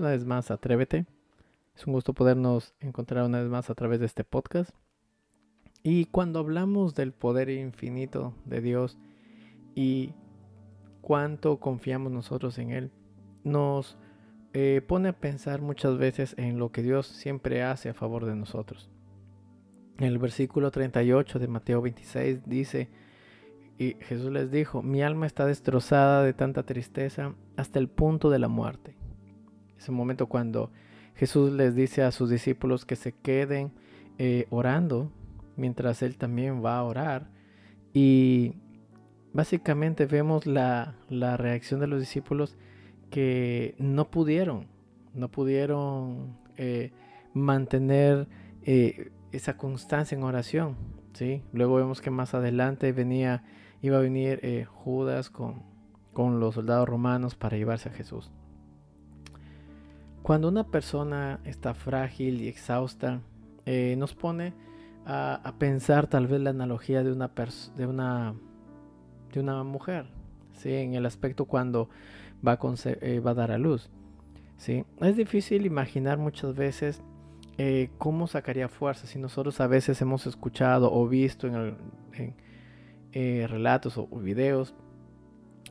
una vez más Atrévete. Es un gusto podernos encontrar una vez más a través de este podcast. Y cuando hablamos del poder infinito de Dios y cuánto confiamos nosotros en Él, nos eh, pone a pensar muchas veces en lo que Dios siempre hace a favor de nosotros. En El versículo 38 de Mateo 26 dice, y Jesús les dijo, mi alma está destrozada de tanta tristeza hasta el punto de la muerte. Es un momento cuando Jesús les dice a sus discípulos que se queden eh, orando mientras Él también va a orar. Y básicamente vemos la, la reacción de los discípulos que no pudieron, no pudieron eh, mantener eh, esa constancia en oración. ¿sí? Luego vemos que más adelante venía, iba a venir Judas con, con los soldados romanos para llevarse a Jesús. Cuando una persona está frágil y exhausta, nos pone a, pensar tal vez la analogía de una, de una, de una mujer, ¿sí? en el aspecto cuando va a, eh, va a dar a luz. ¿sí? Es difícil imaginar muchas veces eh, cómo sacaría fuerza si nosotros a veces hemos escuchado o visto en, el, en eh, relatos o, videos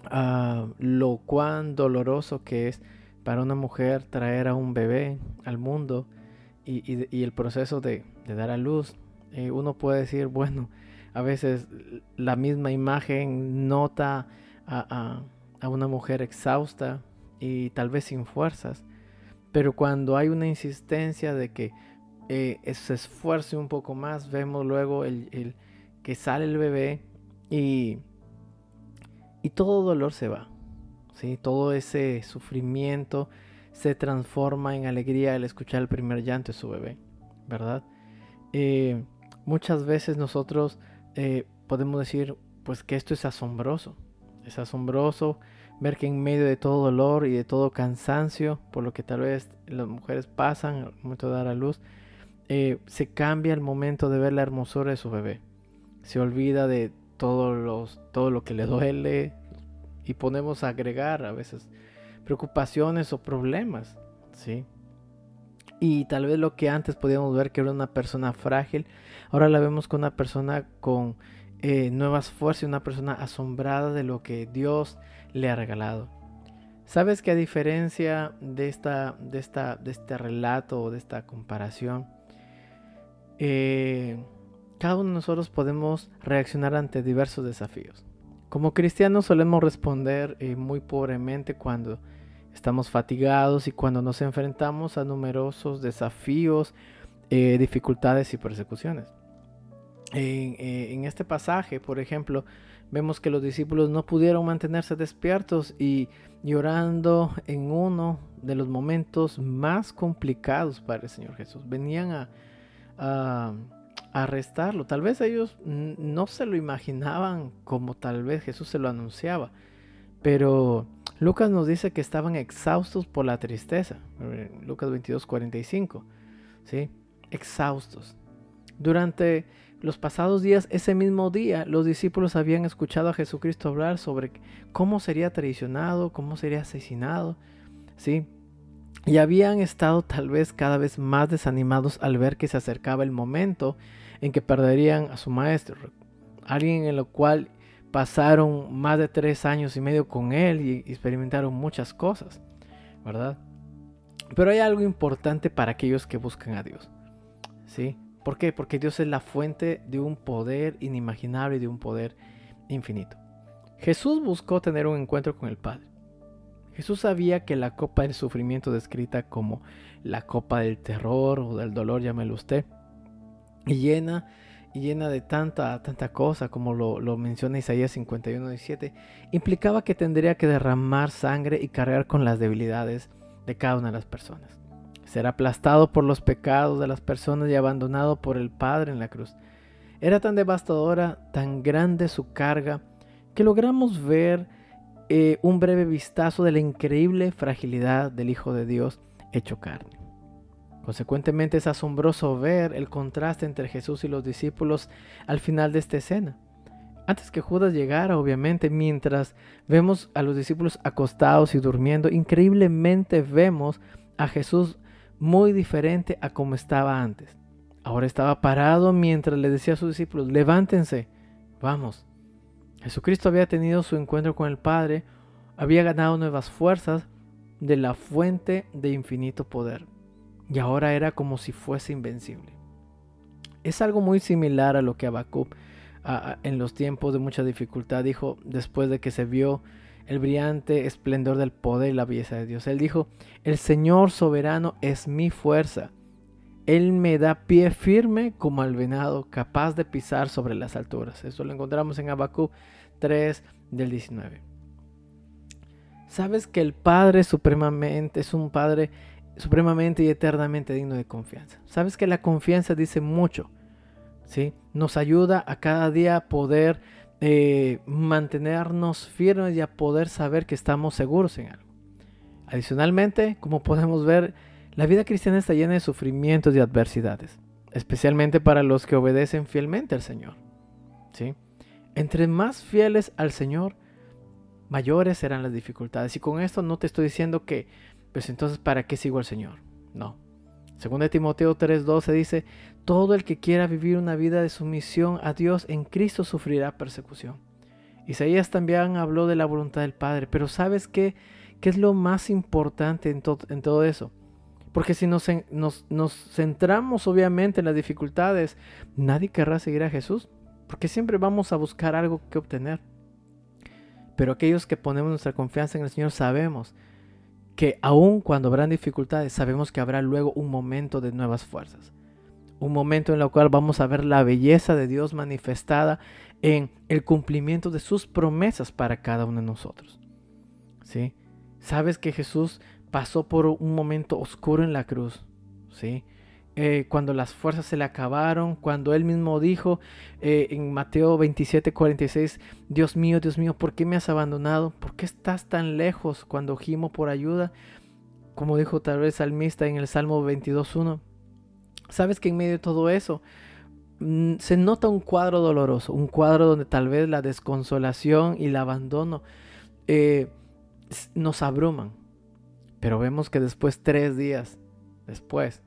uh, lo cuán doloroso que es para una mujer traer a un bebé al mundo y, el proceso de, dar a luz. Eh, uno puede decir, bueno, a veces la misma imagen nota a, una mujer exhausta y tal vez sin fuerzas. Pero cuando hay una insistencia de que eh, se esfuerce un poco más, vemos luego el, que sale el bebé y, y todo dolor se va. ¿Sí? Todo ese sufrimiento se transforma en alegría al escuchar el primer llanto de su bebé, ¿verdad? Eh, muchas veces nosotros eh, podemos decir, pues que esto es asombroso, es asombroso ver que en medio de todo dolor y de todo cansancio, por lo que tal vez las mujeres pasan al momento de dar a luz, eh, se cambia el momento de ver la hermosura de su bebé. Se olvida de todos los, todo lo que le duele y ponemos a agregar a veces preocupaciones o problemas, ¿sí? Y tal vez lo que antes podíamos ver que era una persona frágil, ahora la vemos con una persona con eh, nuevas fuerzas y una persona asombrada de lo que Dios le ha regalado. Sabes que a diferencia de, esta, de, esta, de este relato o de esta comparación, eh, cada uno de nosotros podemos reaccionar ante diversos desafíos. Como cristianos solemos responder eh, muy pobremente cuando estamos fatigados y cuando nos enfrentamos a numerosos desafíos, eh, dificultades y persecuciones. En, eh, en, este pasaje, por ejemplo, vemos que los discípulos no pudieron mantenerse despiertos y llorando en uno de los momentos más complicados para el Señor Jesús. Venían a, a, a arrestarlo. Tal vez ellos no se lo imaginaban como tal vez Jesús se lo anunciaba. Pero Lucas nos dice que estaban exhaustos por la tristeza. Lucas 22, 45. ¿sí? Exhaustos. Durante los pasados días, ese mismo día, los discípulos habían escuchado a Jesucristo hablar sobre cómo sería traicionado, cómo sería asesinado, ¿sí? Y habían estado tal vez cada vez más desanimados al ver que se acercaba el momento en que perderían a su maestro, alguien en lo cual pasaron más de tres años y medio con él y experimentaron muchas cosas, ¿verdad? Pero hay algo importante para aquellos que buscan a Dios, ¿sí? ¿Por qué? Porque Dios es la fuente de un poder inimaginable y de un poder infinito. Jesús buscó tener un encuentro con el Padre. Jesús sabía que la copa del sufrimiento descrita como la copa del terror o del dolor, llámelo usted, y llena, y llena de tanta, tanta cosa como lo, lo menciona Isaías 51, 17, implicaba que tendría que derramar sangre y cargar con las debilidades de cada una de las personas ser aplastado por los pecados de las personas y abandonado por el Padre en la cruz. Era tan devastadora, tan grande su carga, que logramos ver eh, un breve vistazo de la increíble fragilidad del Hijo de Dios hecho carne. Consecuentemente es asombroso ver el contraste entre Jesús y los discípulos al final de esta escena. Antes que Judas llegara, obviamente, mientras vemos a los discípulos acostados y durmiendo, increíblemente vemos a Jesús muy diferente a como estaba antes. Ahora estaba parado mientras le decía a sus discípulos, levántense, vamos. Jesucristo había tenido su encuentro con el Padre, había ganado nuevas fuerzas de la fuente de infinito poder y ahora era como si fuese invencible. Es algo muy similar a lo que Habacuc en los tiempos de mucha dificultad dijo después de que se vio el brillante esplendor del poder y la belleza de Dios. Él dijo, el Señor soberano es mi fuerza. Él me da pie firme como al venado, capaz de pisar sobre las alturas. Eso lo encontramos en Habacuc 3 del 19. Sabes que el Padre supremamente es un Padre supremamente y eternamente digno de confianza. Sabes que la confianza dice mucho, ¿sí? Nos ayuda a cada día a poder eh, mantenernos firmes y a poder saber que estamos seguros en algo. Adicionalmente, como podemos ver, la vida cristiana está llena de sufrimientos y adversidades, especialmente para los que obedecen fielmente al Señor. ¿sí? Entre más fieles al Señor, mayores serán las dificultades. Y con esto no te estoy diciendo que, pues entonces, ¿para qué sigo al Señor? No. Según de Timoteo 3:12 dice, todo el que quiera vivir una vida de sumisión a Dios en Cristo sufrirá persecución. Isaías también habló de la voluntad del Padre, pero ¿sabes qué, qué es lo más importante en, to- en todo eso? Porque si nos, nos centramos obviamente en las dificultades, nadie querrá seguir a Jesús, porque siempre vamos a buscar algo que obtener. Pero aquellos que ponemos nuestra confianza en el Señor sabemos que aun cuando habrán dificultades, sabemos que habrá luego un momento de nuevas fuerzas. Un momento en el cual vamos a ver la belleza de Dios manifestada en el cumplimiento de sus promesas para cada uno de nosotros. ¿Sí? Sabes que Jesús pasó por un momento oscuro en la cruz. ¿Sí? Eh, cuando las fuerzas se le acabaron, cuando él mismo dijo eh, en Mateo 27, 46, Dios mío, Dios mío, ¿por qué me has abandonado? ¿Por qué estás tan lejos cuando gimo por ayuda? Como dijo tal vez salmista en el Salmo 22.1. Sabes que en medio de todo eso mm, se nota un cuadro doloroso, un cuadro donde tal vez la desconsolación y el abandono eh, nos abruman. Pero vemos que después, tres días después,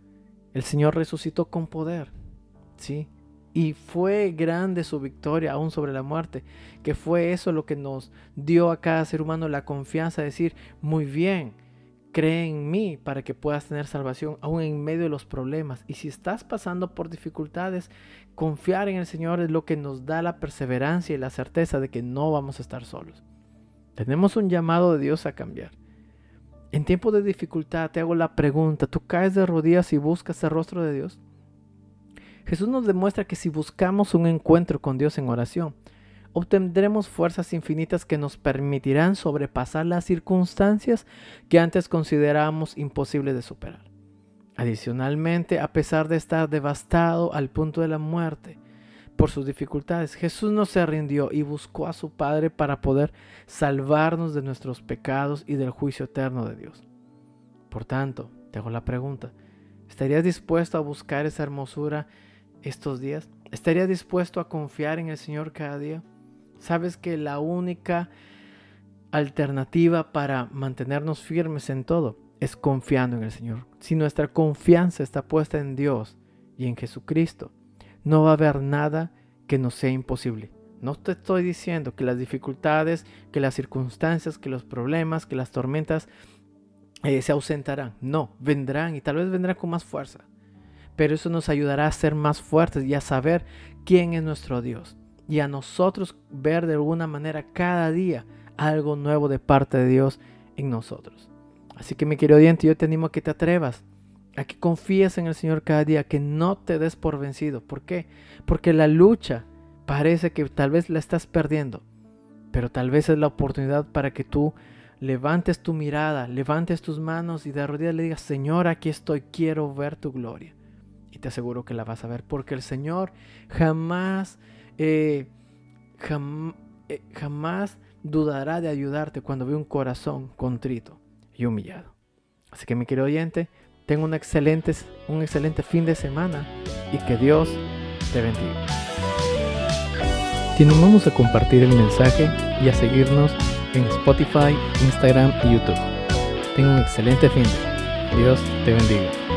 el Señor resucitó con poder. ¿Sí? Y fue grande su victoria aún sobre la muerte, que fue eso lo que nos dio a cada ser humano la confianza de decir, muy bien, cree en mí para que puedas tener salvación aún en medio de los problemas. Y si estás pasando por dificultades, confiar en el Señor es lo que nos da la perseverancia y la certeza de que no vamos a estar solos. Tenemos un llamado de Dios a cambiar. En tiempos de dificultad te hago la pregunta, ¿tú caes de rodillas y buscas el rostro de Dios? Jesús nos demuestra que si buscamos un encuentro con Dios en oración, obtendremos fuerzas infinitas que nos permitirán sobrepasar las circunstancias que antes considerábamos imposibles de superar. Adicionalmente, a pesar de estar devastado al punto de la muerte por sus dificultades, Jesús no se rindió y buscó a su Padre para poder salvarnos de nuestros pecados y del juicio eterno de Dios. Por tanto, te hago la pregunta, ¿estarías dispuesto a buscar esa hermosura estos días? ¿Estarías dispuesto a confiar en el Señor cada día? Sabes que la única alternativa para mantenernos firmes en todo es confiando en el Señor. Si nuestra confianza está puesta en Dios y en Jesucristo, no va a haber nada que nos sea imposible. No te estoy diciendo que las dificultades, que las circunstancias, que los problemas, que las tormentas eh, se ausentarán. No, vendrán y tal vez vendrán con más fuerza. Pero eso nos ayudará a ser más fuertes y a saber quién es nuestro Dios. Y a nosotros ver de alguna manera cada día algo nuevo de parte de Dios en nosotros. Así que mi querido oyente, yo te animo a que te atrevas, a que confíes en el Señor cada día, que no te des por vencido. ¿Por qué? Porque la lucha parece que tal vez la estás perdiendo, pero tal vez es la oportunidad para que tú levantes tu mirada, levantes tus manos y de rodillas le digas, Señor, aquí estoy, quiero ver tu gloria. Y te aseguro que la vas a ver, porque el Señor jamás, eh, eh, jamás dudará de ayudarte cuando ve un corazón contrito y humillado. Así que mi querido oyente, tenga un excelente, un excelente fin de semana y que Dios te bendiga. Animamos a compartir el mensaje y a seguirnos en Spotify, Instagram y YouTube. Tenga un excelente fin. Dios te bendiga.